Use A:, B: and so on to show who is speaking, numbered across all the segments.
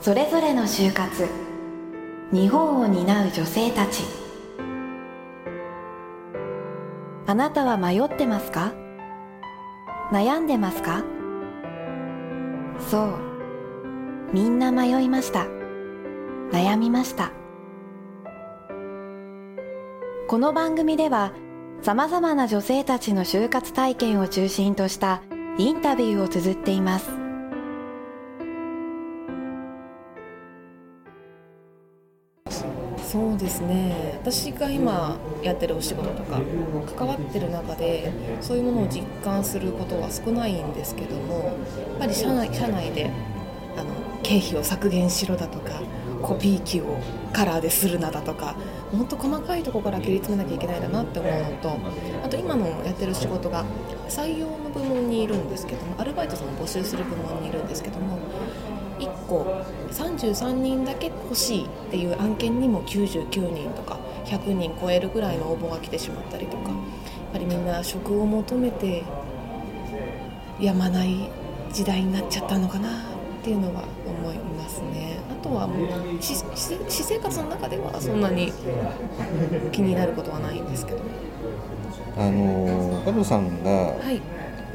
A: それぞれの就活。日本を担う女性たち。あなたは迷ってますか？悩んでますか？そう。みんな迷いました。悩みました。この番組ではさまざまな女性たちの就活体験を中心としたインタビューを綴っています。
B: そうですね。私が今やってるお仕事とか関わってる中でそういうものを実感することは少ないんですけどもやっぱり社内社内であの経費を削減しろだとかコピー機をカラーでするなだとか本当細かいところから切り詰めなきゃいけないんだなって思うのとあと今のやってる仕事が採用の部門にいるんですけどもアルバイトさんを募集する部門にいるんですけども個33人だけ欲しいっていう案件にも99人とか100人超えるぐらいの応募が来てしまったりとかやっぱりみんな職を求めてやまない時代になっちゃったのかなっていうのは思いますね。あとはもう私生活の中ではそんなに気になることはないんですけど。
C: あの加藤さんが、
B: はい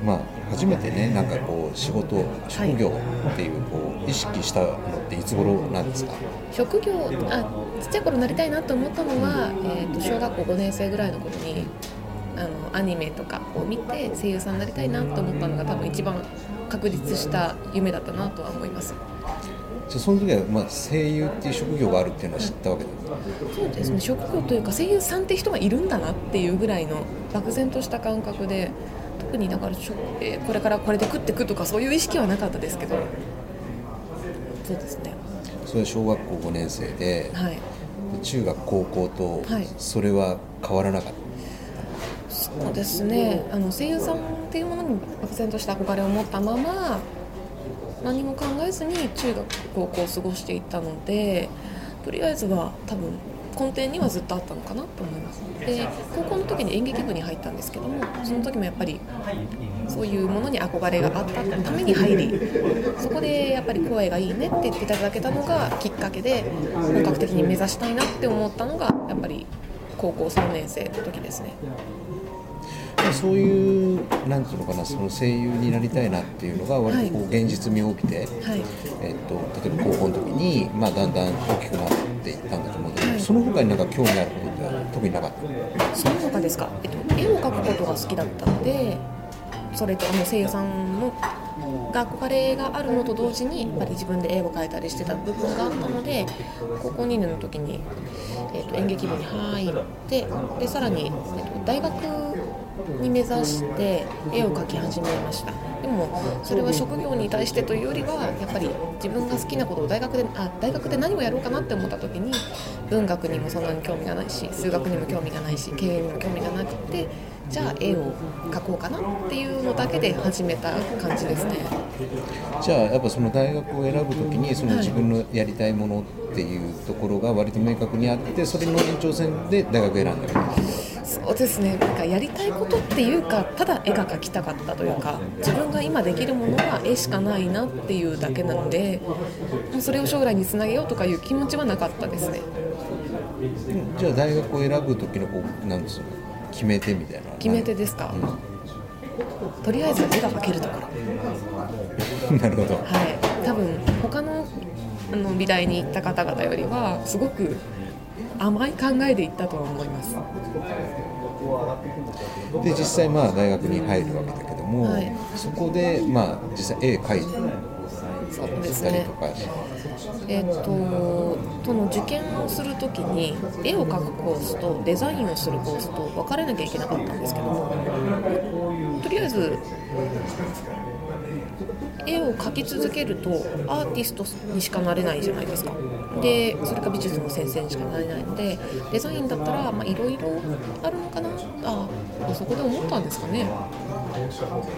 C: まあ、初めてねなんかこう仕事職業っていうこう意識したのっていつ頃なんですか？
B: 職業あちっちゃい頃なりたいなと思ったのは、えー、と小学校5年生ぐらいの頃にあのアニメとかを見て声優さんになりたいなと思ったのが多分一番確立した夢だったなとは思います。
C: じゃあその時は、まあ、声優っていう職業があるっていうのは知ったわけです
B: そうですね。職業というか声優さんって人がいるんだなっていうぐらいの漠然とした感覚で特にだからえーこれからこれで食ってくとかそういう意識はなかったですけど。そうですね。
C: それは小学校5年生で、
B: はい。
C: 中学高校と
B: はい。
C: それは変わらなかった、
B: そうですね。あの声優さんっていうものに漠然とした憧れを持ったまま何も考えずに中学高校を過ごしていったのでとりあえずは多分根底にはずっとあったのかなと思います。で高校の時に演劇部に入ったんですけどもその時もやっぱりそういうものに憧れがあったために入りそこでやっぱり声がいいねって言っていただけたのがきっかけで本格的に目指したいなって思ったのがやっぱり高校3年生の時ですね
C: そういうなんていうのかなその声優になりたいなっていうのが割とこう現実味を帯びて、
B: はい。
C: えっと例えば高校の時に、まあ、だんだん大きくなっていったんだと思うんだけど、
B: はい。
C: その他になんか興味あることっては特になかった？
B: その他ですか、えっと、絵を描くことが好きだったのでそれとあの声優さんのが憧れがあるのと同時にやっぱり自分で絵を描いたりしてた部分があったので高校2年の時に、えっと、演劇部に入ってでさらに、えっと、大学に目指して絵を描き始めました。でもそれは職業に対してというよりはやっぱり自分が好きなことを大学であ大学で何をやろうかなって思った時に文学にもそんなに興味がないし数学にも興味がないし経営にも興味がなくてじゃあ絵を描こうかなっていうのだけで始めた感じですね。
C: じゃあやっぱその大学を選ぶ時にその自分のやりたいものっていうところが割と明確にあってそれの延長線で大学選んだわけです
B: そうですね。なんかやりたいことっていうかただ絵が描きたかったというか自分が今できるものは絵しかないなっていうだけなのでもうそれを将来につなげようとかいう気持ちはなかったですね。
C: じゃあ大学を選ぶ時のこうなんですか決め手みたいな
B: 決め手ですか、とりあえず絵が描けるところ。
C: なるほど。
B: はい。多分他のあの美大に行った方々よりはすごく甘い考えで行ったとは思います。
C: で実際まあ大学に入るわけだけども、
B: はい。
C: そこでまあ実際絵描い
B: そうですね。
C: たりとか、
B: えっとその受験をするときに絵を描くコースとデザインをするコースと分かれなきゃいけなかったんですけどもとりあえず絵を描き続けるとアーティストにしかなれないじゃないですか。でそれか美術の先生にしかなれないのでデザインだったらいろいろあるのかな。ああそこで思ったんですかね。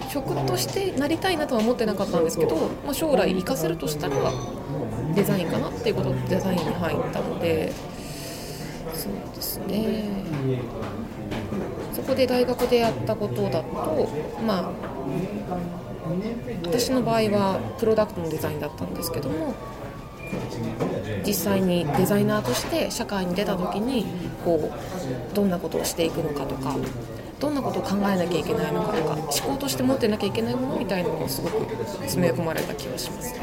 B: 職としてなりたいなとは思ってなかったんですけど、まあ、将来活かせるとしたらデザインかなっていうことでデザインに入ったのでそうですね。こで大学でやったことだとまあ私の場合はプロダクトのデザインだったんですけども実際にデザイナーとして社会に出た時にこうどんなことをしていくのかとかどんなことを考えなきゃいけないのかとか思考として持ってなきゃいけないものみたいなのをすごく詰め込まれた気がします。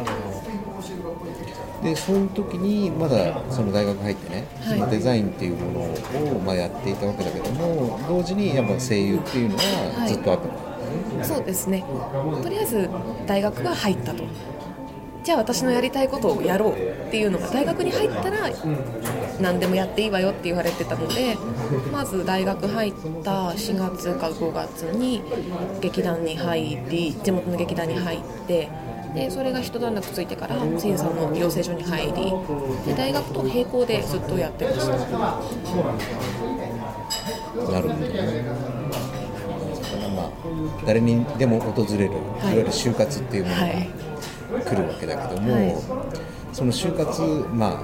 C: でその時にまだその大学入ってね、
B: はい。
C: そのデザインっていうものをまあやっていたわけだけども同時にやっぱ声優っていうのはずっとあったの、
B: そうですね。とりあえず大学が入ったと。じゃあ私のやりたいことをやろうっていうのが大学に入ったら何でもやっていいわよって言われてたのでまず大学入った4月か5月に劇団に入り地元の劇団に入ってでそれが一段落ついてから声優さんの養成所に入りで大学と並行でずっとやってました。
C: なるほど。ねだからまあ誰にでも訪れる、い、わゆる就活っていうものが
B: はい。
C: 来るわけだけども、
B: はい。
C: その就活、まあ、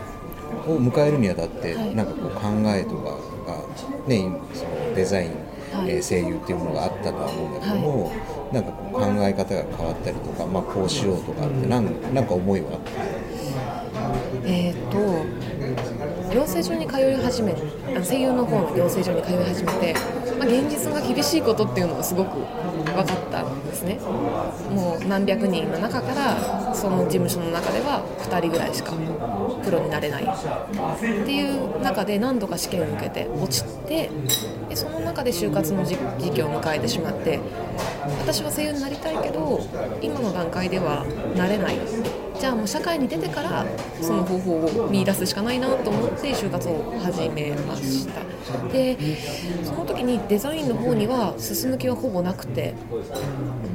C: を迎えるにあたって、
B: はい。
C: なんかこう考えとかが、ね、そのデザイン、
B: はい。
C: えー声優っていうものがあったとは思うんだけども、なんかこう考え方が変わったりとか、まあ、こうしようとかってなんなんか思いはあった？
B: えー、と養成所に通い始めあの声優の方の養成所に通い始めて、まあ、現実が厳しいことっていうのがすごく分かったんですね。もう何百人の中からその事務所の中では2人ぐらいしかプロになれないっていう中で何度か試験を受けて落ちてでその中で就活の時時期を迎えてしまって私は声優になりたいけど今の段階ではなれない。じゃあもう社会に出てからその方法を見出すしかないなと思って就活を始めました。でその時にデザインの方には進む気はほぼなくて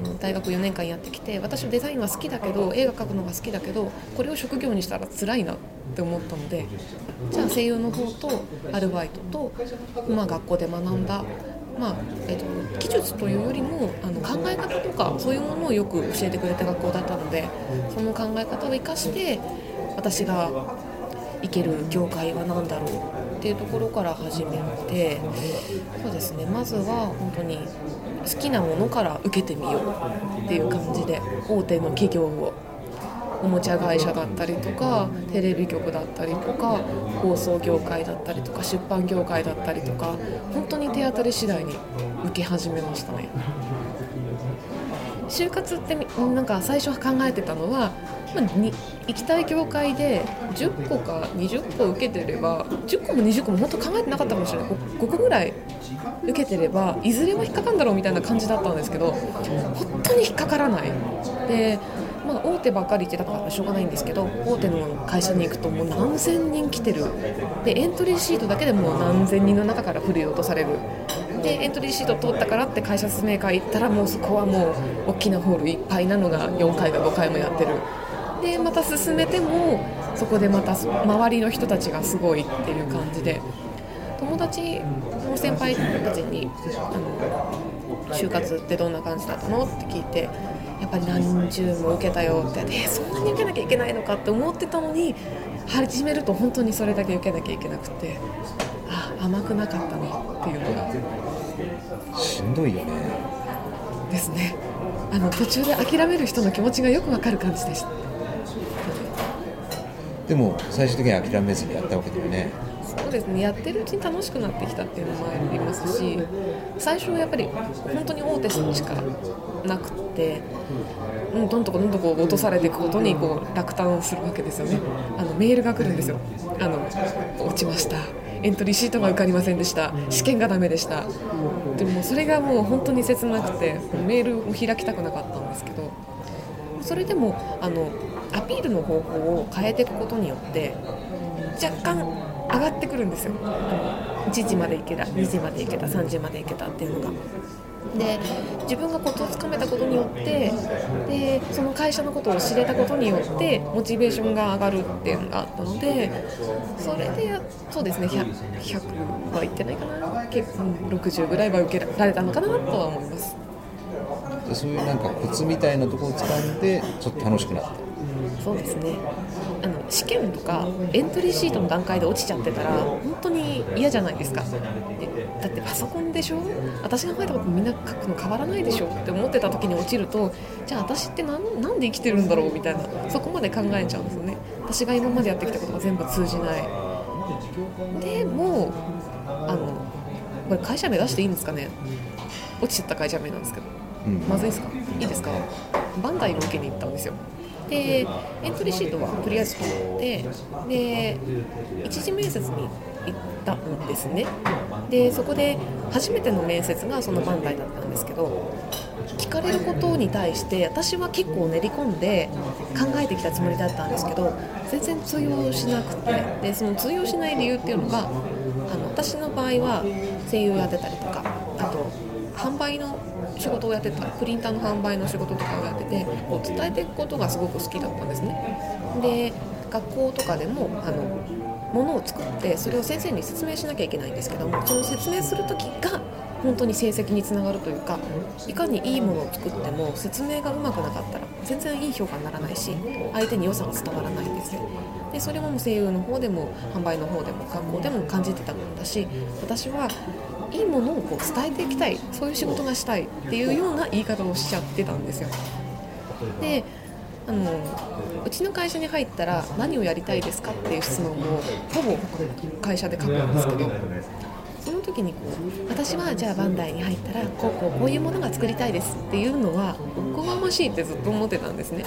B: うん大学4年間やってきて私はデザインは好きだけど映画描くのが好きだけどこれを職業にしたら辛いなって思ったのでじゃあ声優の方とアルバイトと、まあ、学校で学んだまあえっと技術というよりもあの考え方とかそういうものをよく教えてくれた学校だったのでその考え方を生かして私が行ける業界は何だろうっていうところから始めてそうですね。まずは本当に好きなものから受けてみようっていう感じで大手の企業をおもちゃ会社だったりとかテレビ局だったりとか放送業界だったりとか出版業界だったりとか本当に手当たり次第に受け始めましたね。就活ってなんか最初考えてたのは、ま、に行きたい業界で10個か20個受けてれば10個も20個も本当考えてなかったかもしれない。5, 個ぐらい受けてればいずれは引っかかるんだろうみたいな感じだったんですけど本当に引っかからない。で、あ、大手ばっかり言ってたからしょうがないんですけど大手の会社に行くともう何千人来てる。でエントリーシートだけでもう何千人の中から振り落とされる。でエントリーシート通ったからって会社説明会行ったらもうそこはもう大きなホールいっぱいなのが4回か5回もやってる。でまた進めてもそこでまた周りの人たちがすごいっていう感じで。友達の先輩たちにあの就活ってどんな感じだったの？って聞いてやっぱり何十も受けたよってえそんなに受けなきゃいけないのかって思ってたのに始めると本当にそれだけ受けなきゃいけなくてあ甘くなかったなっていうのが。
C: しんどいよね。
B: ですね。あの途中で諦める人の気持ちがよくわかる感じでした。
C: でも最終的には諦めずにやったわけだよね
B: そうですね。やってるうちに楽しくなってきたっていうのもありますし最初はやっぱり本当に大手しかなくて、うん、どんどこどんどこ落とされていくことにこう落胆するわけですよね。あのメールが来るんですよ。あの落ちました。エントリーシートが受かりませんでした。試験がダメでした。でもそれがもう本当に切なくてメールを開きたくなかったんですけどそれでもあのアピールの方法を変えていくことによって若干上がってくるんですよ。あの1時まで行けた2時まで行けた3時まで行けたっていうのが。で自分がコツをつかめたことによってでその会社のことを知れたことによってモチベーションが上がるっていうのがあったのでそれでやそうですね 100, 100はいってないかな。結構うん60ぐらいは受けられたのかなとは思います。
C: でそういうなんかコツみたいなところを掴んでちょっと楽しくなった。
B: そうですねあの試験とかエントリーシートの段階で落ちちゃってたら本当に嫌じゃないですか。だってパソコンでしょ？私が書いたことみんな書くの変わらないでしょって思ってた時に落ちるとじゃあ私って何なんで生きてるんだろうみたいなそこまで考えちゃうんですよね。私が今までやってきたことが全部通じない。でもあのこれ会社名出していいんですかね？落ちちゃった会社名なんですけど、
C: うん。
B: まずいですか？いいですか？バンダイの受けに行ったんですよでエントリーシートはとりあえず通ってで一次面接に行ったんですね。でそこで初めての面接がそのバンダイだったんですけど聞かれることに対して私は結構練り込んで考えてきたつもりだったんですけど全然通用しなくてでその通用しない理由っていうのがあの私の場合は声優をやってたりとか仕事をやってたプリンターの販売の仕事とかをやっててこう伝えていくことがすごく好きだったんですね。で学校とかでもあのもを作ってそれを先生に説明しなきゃいけないんですけどもその説明する時が本当に成績につながるというかいかにいいものを作っても説明がうまくなかったら全然いい評価にならないし相手に良さが伝わらないんですよでそれも声優の方でも販売の方でも学校でも感じてたものだし私はいいものをこう伝えていきたいそういう仕事がしたいっていうような言い方をしちゃってたんですよ。であのうちの会社に入ったら何をやりたいですかっていう質問をほぼ会社で書くんですけどその時にこう私はじゃあバンダイに入ったらこうこうこういうものが作りたいですっていうのはおこがましいってずっと思ってたんですね。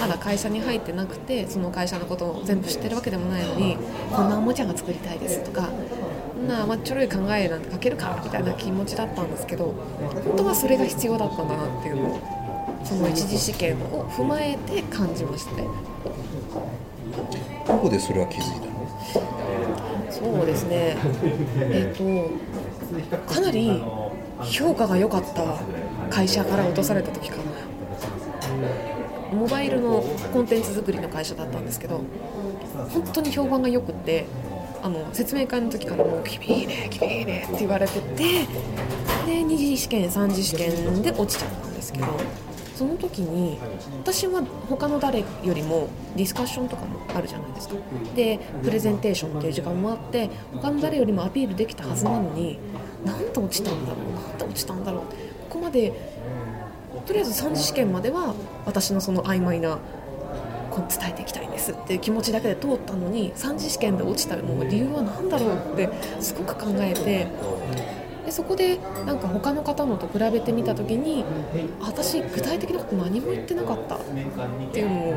B: まだ会社に入ってなくてその会社のことを全部知ってるわけでもないのにこんなおもちゃが作りたいですとかこんな甘っちょろい考えなんて書けるかみたいな気持ちだったんですけど本当はそれが必要だったんだなっていうのをその一次試験を踏まえて感じましたね
C: どこでそれは気づいたの？
B: そうですね。えっ、とかなり評価が良かった会社から落とされた時かな。モバイルのコンテンツ作りの会社だったんですけど本当に評判が良くってあの説明会の時からもう「君いいね君いいね」って言われててで二次試験三次試験で落ちちゃったんですけどその時に私は他の誰よりもディスカッションとかもあるじゃないですか。でプレゼンテーションっていう時間もあって他の誰よりもアピールできたはずなのになんで落ちたんだろうなんで落ちたんだろうここまでとりあえず三次試験までは私のその曖昧なこう伝えていきたいんですっていう気持ちだけで通ったのに三次試験で落ちたの理由は何だろうってすごく考えてでそこでなんか他の方のと比べてみた時に私具体的なこと何も言ってなかったっていうのを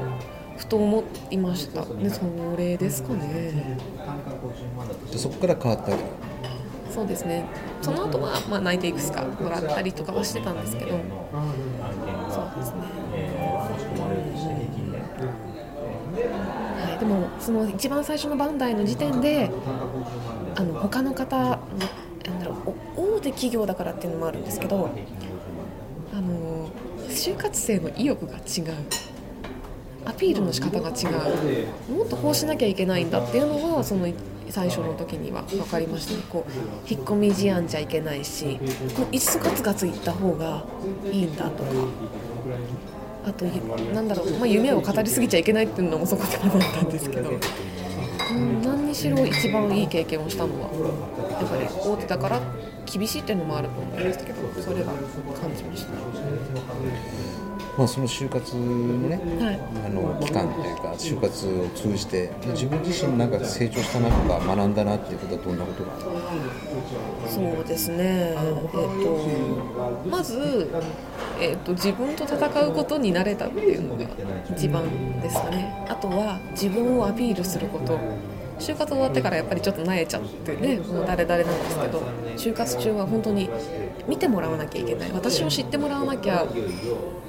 B: ふと思いました。でそれですかね。
C: でそこから変わった
B: そうですね。その後はまあ泣いていくつかもらったりとかはしてたんですけど。そうですね。はい、でもその一番最初のバンダイの時点であの他の方のなんだろう大手企業だからっていうのもあるんですけどあの就活生の意欲が違う。アピールの仕方が違う。もっとこうしなきゃいけないんだっていうのはその最初の時には分かりましたね。こう引っ込み思案じゃいけないしこういっそガツガツいった方がいいんだとか。あとなんだろう、まあ、夢を語りすぎちゃいけないっていうのもそこと思ったんですけど、うん、何にしろ一番いい経験をしたのはやっぱり大手だから厳しいっていうのもあると思うんですけどそれは感じました。
C: まあ、その就活のね、
B: はい。
C: あの期間というか就活を通じて自分自身なんか成長したなとか学んだなっていうことはどんなことが
B: そうですね、えっとまず、えっと自分と戦うことに慣れたっていうのが一番ですかね。あとは自分をアピールすること就活終わってからやっぱりちょっと慣れちゃってねもう誰々なんですけど就活中は本当に見てもらわなきゃいけない。私を知ってもらわなきゃ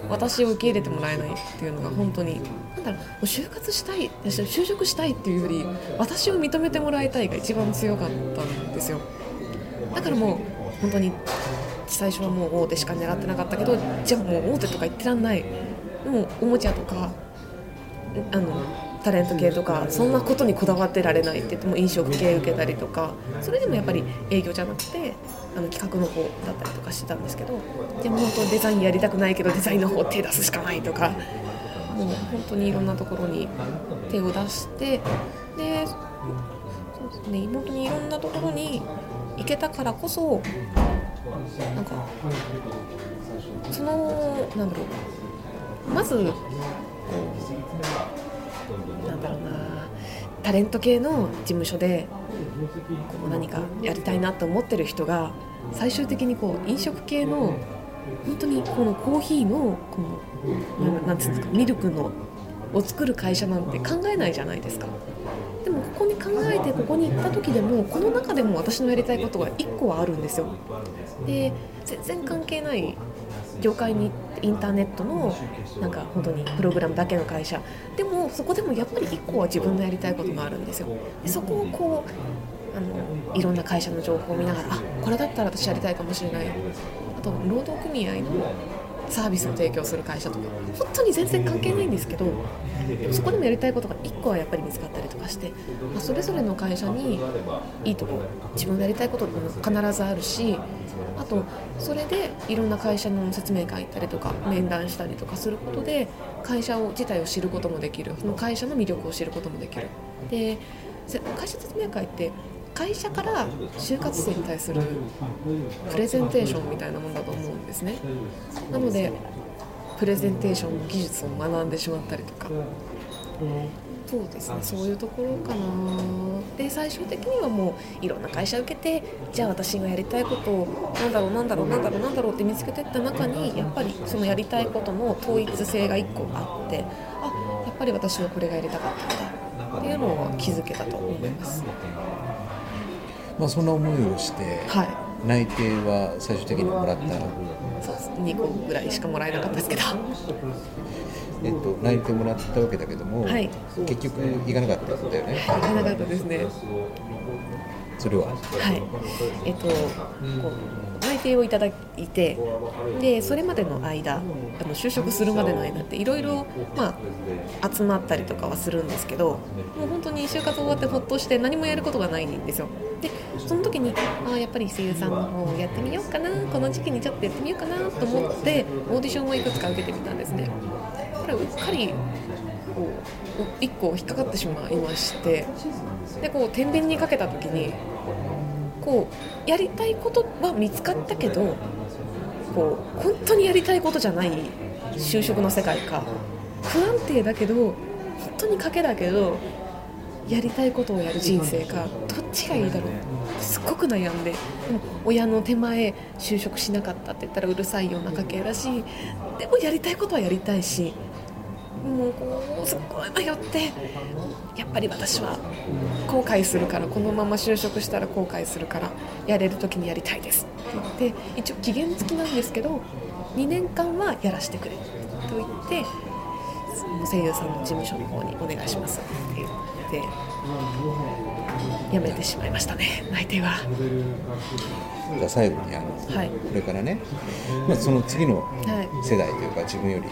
B: 私を受け入れてもらえないっていうのが本当になんだろうもう就活したい就職したいっていうより私を認めてもらいたいが一番強かったんですよ。だからもう本当に最初はもう大手しか狙ってなかったけどじゃあもう大手とか言ってらんない。もうおもちゃとかあのタレント系とかそんなことにこだわってられないって言っても飲食系受けたりとかそれでもやっぱり営業じゃなくてあの企画の方だったりとかしてたんですけどでも本当デザインやりたくないけどデザインの方手出すしかないとかもう本当にいろんなところに手を出してでそうですね本当にいろんなところに行けたからこそなんかそのなんだろうまずこうなんだろうなタレント系の事務所でこう何かやりたいなと思ってる人が最終的にこう飲食系の本当にこのコーヒーのこのなんつうんですかミルクのを作る会社なんて考えないじゃないですか。でもここに考えてここに行った時でもこの中でも私のやりたいことが1個はあるんですよ。で全然関係ない業界にインターネットのなんか本当にプログラムだけの会社でもそこでもやっぱり1個は自分のやりたいことがあるんですよ。でそこをこうあのいろんな会社の情報を見ながらあこれだったら私やりたいかもしれないあと労働組合のサービスを提供する会社とか。本当に全然関係ないんですけどそこでもやりたいことが1個はやっぱり見つかったりとかして、まあ、それぞれの会社にいいとこ自分のやりたいことも必ずあるしあとそれでいろんな会社の説明会行ったりとか面談したりとかすることで会社を自体を知ることもできる。その会社の魅力を知ることもできる。で会社説明会って会社から就活生に対するプレゼンテーションみたいなものだと思うんですね。なのでプレゼンテーションの技術を学んでしまったりとか。そうですね。そういうところかな。で最終的にはもういろんな会社受けてじゃあ私がやりたいことをなんだろうなんだろうなんだろうなんだろうって見つけてった中にやっぱりそのやりたいことの統一性が1個あってあやっぱり私はこれがやりたかったんだっていうのを気づけたと思います。
C: まあ、そんな思いをして、
B: はい。
C: 内定は最終的にもらった、
B: そうです。2個ぐらいしかもらえなかったですけど。
C: えっと、内定もらったわけだけども、
B: はい。
C: 結局行かなかったんだよね。
B: 行かなかったですね。
C: それは？
B: はい。えっとこう内定をいただいてでそれまでの間あの就職するまでの間っていろいろ集まったりとかはするんですけどもう本当に就活終わってほっとして何もやることがないんですよ。でその時にあやっぱり声優さんの方をやってみようかなこの時期にちょっとやってみようかなと思ってオーディションをいくつか受けてみたんですね。これうっかりこう1個引っかかってしまいましてでこう天秤にかけた時にこうやりたいことは見つかったけどこう本当にやりたいことじゃない就職の世界か不安定だけど本当に賭けだけどやりたいことをやる人生かどっちがいいだろう。すっごく悩んででも親の手前就職しなかったって言ったらうるさいような家系だしでもやりたいことはやりたいしもうこうすっごい迷ってやっぱり私は後悔するからこのまま就職したら後悔するからやれる時にやりたいです。って言って一応期限付きなんですけど2年間はやらせてくれと言って声優さんの事務所の方にお願いしますって言って辞めてしまいましたね。内定は。
C: じゃあ最後にあの、
B: はい。
C: これからね、まあ、その次の
B: はい。
C: 世代というか自分より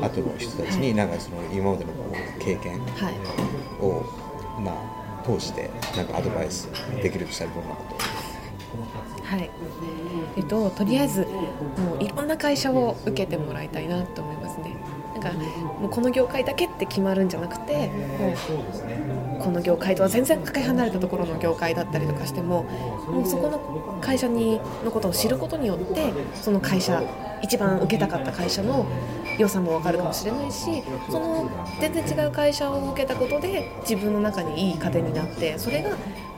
C: 後の人たちになんかその今までの経験
B: はい。
C: を、まあ、通してなんかアドバイスできるとしたらどんなこと？
B: はい。えっと、とりあえずもういろんな会社を受けてもらいたいなと思います。ねなんかもうこの業界だけって決まるんじゃなくてもうこの業界とは全然かけ離れたところの業界だったりとかしてももうそこの会社にのことを知ることによってその会社一番受けたかった会社の良さも分かるかもしれないしその全然違う会社を受けたことで自分の中にいい糧になってそれが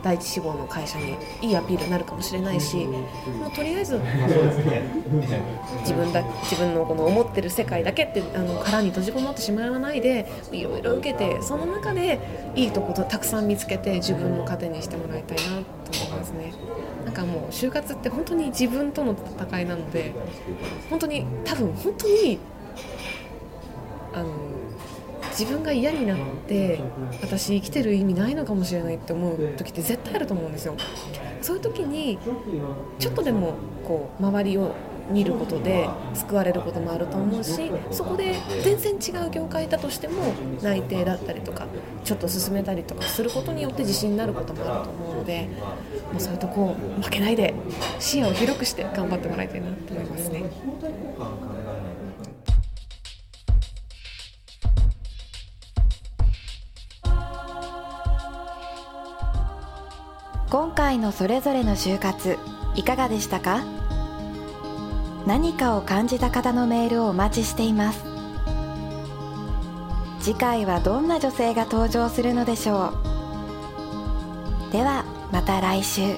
B: 第一志望の会社にいいアピールになるかもしれないしもうとりあえず自分だ自分のこの思ってる世界だけってあの殻に閉じこもってしまわないでいろいろ受けてその中でいいところたくさん見つけて自分の糧にしてもらいたいなと思いますね。なんかもう就活って本当に自分との戦いなので本当に多分本当にあの自分が嫌になって私生きてる意味ないのかもしれないって思う時って絶対あると思うんですよそういう時にちょっとでもこう周りを見ることで救われることもあると思うしそこで全然違う業界だとしても内定だったりとかちょっと進めたりとかすることによって自信になることもあると思うのでもうそういうとこを負けないで視野を広くして頑張ってもらいたいなと思いますね。
A: 今回のそれぞれの就活いかがでしたか？何かを感じた方のメールをお待ちしています。次回はどんな女性が登場するのでしょう？ではまた来週。